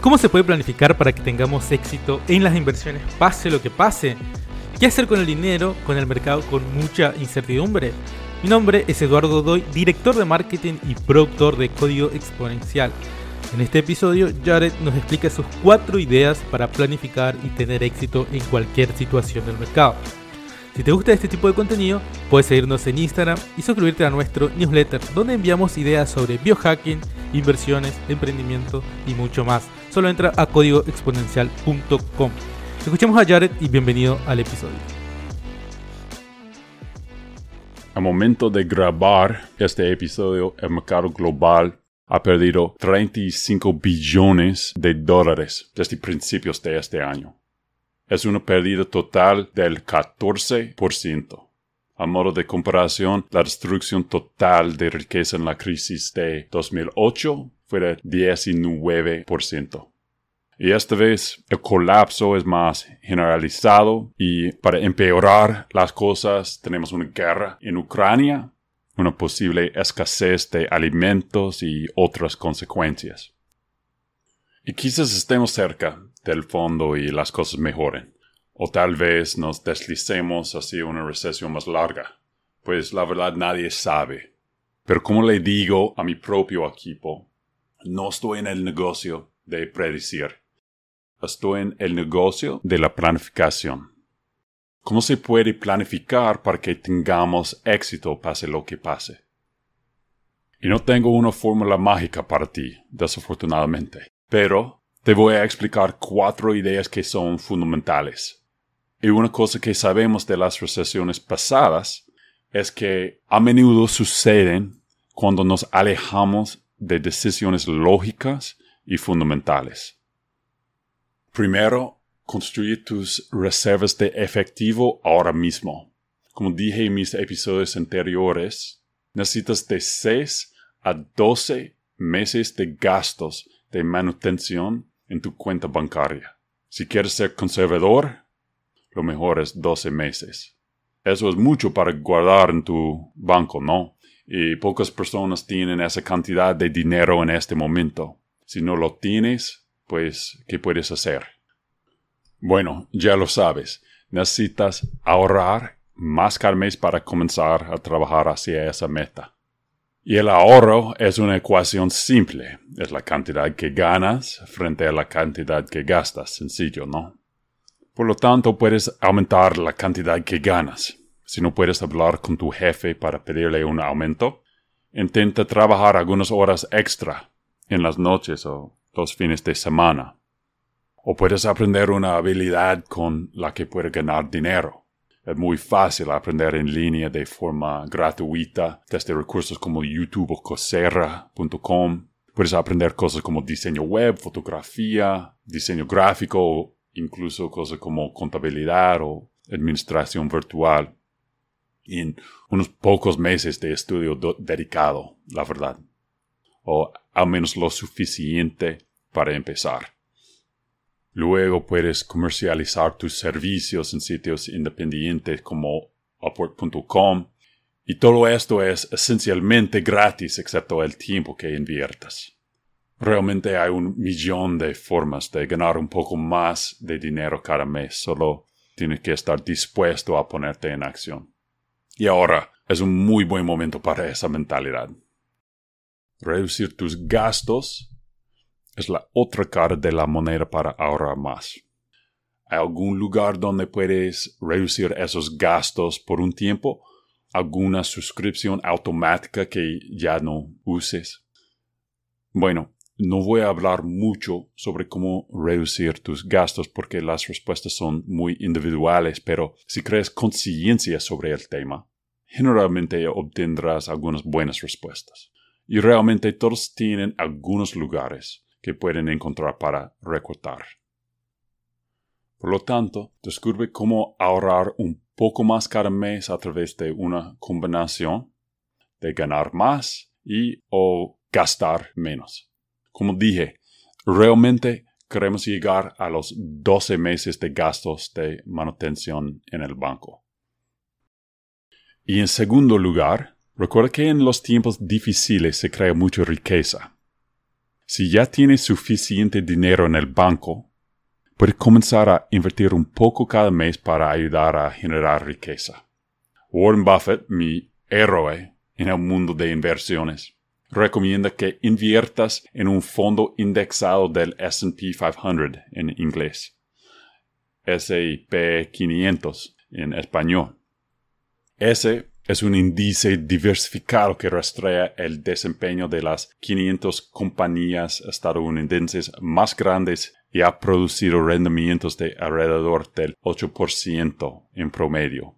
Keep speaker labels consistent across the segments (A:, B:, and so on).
A: ¿Cómo se puede planificar para que tengamos éxito en las inversiones pase lo que pase? ¿Qué hacer con el dinero, con el mercado con mucha incertidumbre? Mi nombre es Eduardo Doy, director de marketing y productor de Código Exponencial. En este episodio, Jared nos explica sus cuatro ideas para planificar y tener éxito en cualquier situación del mercado. Si te gusta este tipo de contenido, puedes seguirnos en Instagram y suscribirte a nuestro newsletter, donde enviamos ideas sobre biohacking, inversiones, emprendimiento y mucho más. Solo entra a códigoexponencial.com. Escuchemos a Jared y bienvenido al episodio.
B: Al momento de grabar este episodio, el mercado global ha perdido 35 billones de dólares desde principios de este año. Es una pérdida total del 14%. A modo de comparación, la destrucción total de riqueza en la crisis de 2008 fue de 19%. Y esta vez el colapso es más generalizado y para empeorar las cosas tenemos una guerra en Ucrania, una posible escasez de alimentos y otras consecuencias. Y quizás estemos cerca del fondo y las cosas mejoren. O tal vez nos deslicemos hacia una recesión más larga. Pues la verdad nadie sabe. Pero como le digo a mi propio equipo, no estoy en el negocio de predecir. Estoy en el negocio de la planificación. ¿Cómo se puede planificar para que tengamos éxito pase lo que pase? Y no tengo una fórmula mágica para ti, desafortunadamente, pero te voy a explicar cuatro ideas que son fundamentales y una cosa que sabemos de las recesiones pasadas es que a menudo suceden cuando nos alejamos de decisiones lógicas y fundamentales. Primero, construye tus reservas de efectivo ahora mismo. Como dije en mis episodios anteriores, necesitas de 6 a 12 meses de gastos de manutención en tu cuenta bancaria. Si quieres ser conservador, lo mejor es 12 meses. Eso es mucho para guardar en tu banco, ¿no? Y pocas personas tienen esa cantidad de dinero en este momento. Si no lo tienes, pues, ¿qué puedes hacer? Bueno, ya lo sabes. Necesitas ahorrar más cada mes para comenzar a trabajar hacia esa meta. Y el ahorro es una ecuación simple. Es la cantidad que ganas frente a la cantidad que gastas. Sencillo, ¿no? Por lo tanto, puedes aumentar la cantidad que ganas. Si no puedes hablar con tu jefe para pedirle un aumento, intenta trabajar algunas horas extra en las noches o los fines de semana. O puedes aprender una habilidad con la que puedes ganar dinero. Es muy fácil aprender en línea de forma gratuita desde recursos como YouTube o Coursera.com. Puedes aprender cosas como diseño web, fotografía, diseño gráfico incluso cosas como contabilidad o administración virtual en unos pocos meses de estudio dedicado, la verdad, o al menos lo suficiente para empezar. Luego puedes comercializar tus servicios en sitios independientes como Upwork.com y todo esto es esencialmente gratis excepto el tiempo que inviertas. Realmente hay un millón de formas de ganar un poco más de dinero cada mes, solo tienes que estar dispuesto a ponerte en acción. Y ahora es un muy buen momento para esa mentalidad. Reducir tus gastos es la otra cara de la moneda para ahorrar más. ¿Hay algún lugar donde puedes reducir esos gastos por un tiempo? ¿Alguna suscripción automática que ya no uses? Bueno, no voy a hablar mucho sobre cómo reducir tus gastos porque las respuestas son muy individuales, pero si crees conciencia sobre el tema, generalmente obtendrás algunas buenas respuestas. Y realmente todos tienen algunos lugares que pueden encontrar para recortar. Por lo tanto, descubre cómo ahorrar un poco más cada mes a través de una combinación de ganar más y o gastar menos. Como dije, realmente queremos llegar a los 12 meses de gastos de manutención en el banco. Y en segundo lugar, recuerda que en los tiempos difíciles se crea mucha riqueza. Si ya tienes suficiente dinero en el banco, puedes comenzar a invertir un poco cada mes para ayudar a generar riqueza. Warren Buffett, mi héroe en el mundo de inversiones, recomienda que inviertas en un fondo indexado del SP 500 en inglés, S&P 500 en español. Ese es un índice diversificado que rastrea el desempeño de las 500 compañías estadounidenses más grandes y ha producido rendimientos de alrededor del 8% en promedio.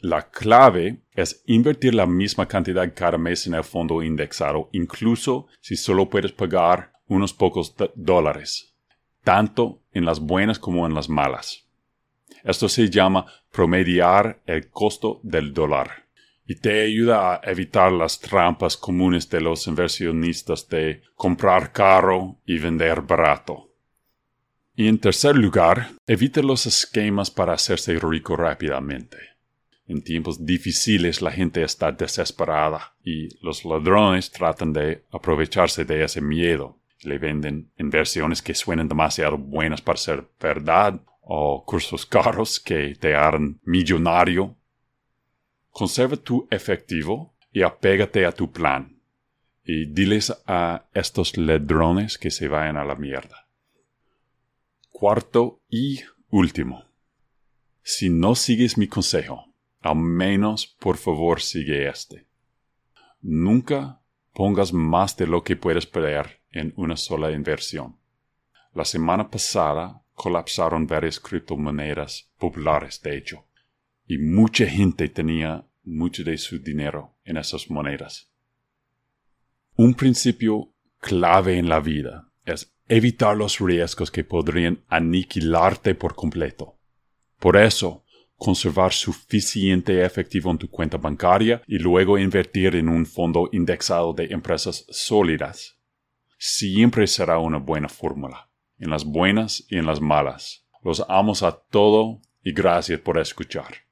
B: La clave es invertir la misma cantidad cada mes en el fondo indexado, incluso si solo puedes pagar unos pocos dólares, tanto en las buenas como en las malas. Esto se llama promediar el costo del dólar y te ayuda a evitar las trampas comunes de los inversionistas de comprar caro y vender barato. Y en tercer lugar, evite los esquemas para hacerse rico rápidamente. En tiempos difíciles la gente está desesperada y los ladrones tratan de aprovecharse de ese miedo. Le venden inversiones que suenan demasiado buenas para ser verdad o cursos caros que te harán millonario. Conserva tu efectivo y apégate a tu plan. Y diles a estos ladrones que se vayan a la mierda. Cuarto y último. Si no sigues mi consejo, al menos, por favor, sigue este. Nunca pongas más de lo que puedes perder en una sola inversión. La semana pasada colapsaron varias criptomonedas populares, de hecho, y mucha gente tenía mucho de su dinero en esas monedas. Un principio clave en la vida es evitar los riesgos que podrían aniquilarte por completo. Por eso, conservar suficiente efectivo en tu cuenta bancaria y luego invertir en un fondo indexado de empresas sólidas. Siempre será una buena fórmula, en las buenas y en las malas. Los amos a todo y gracias por escuchar.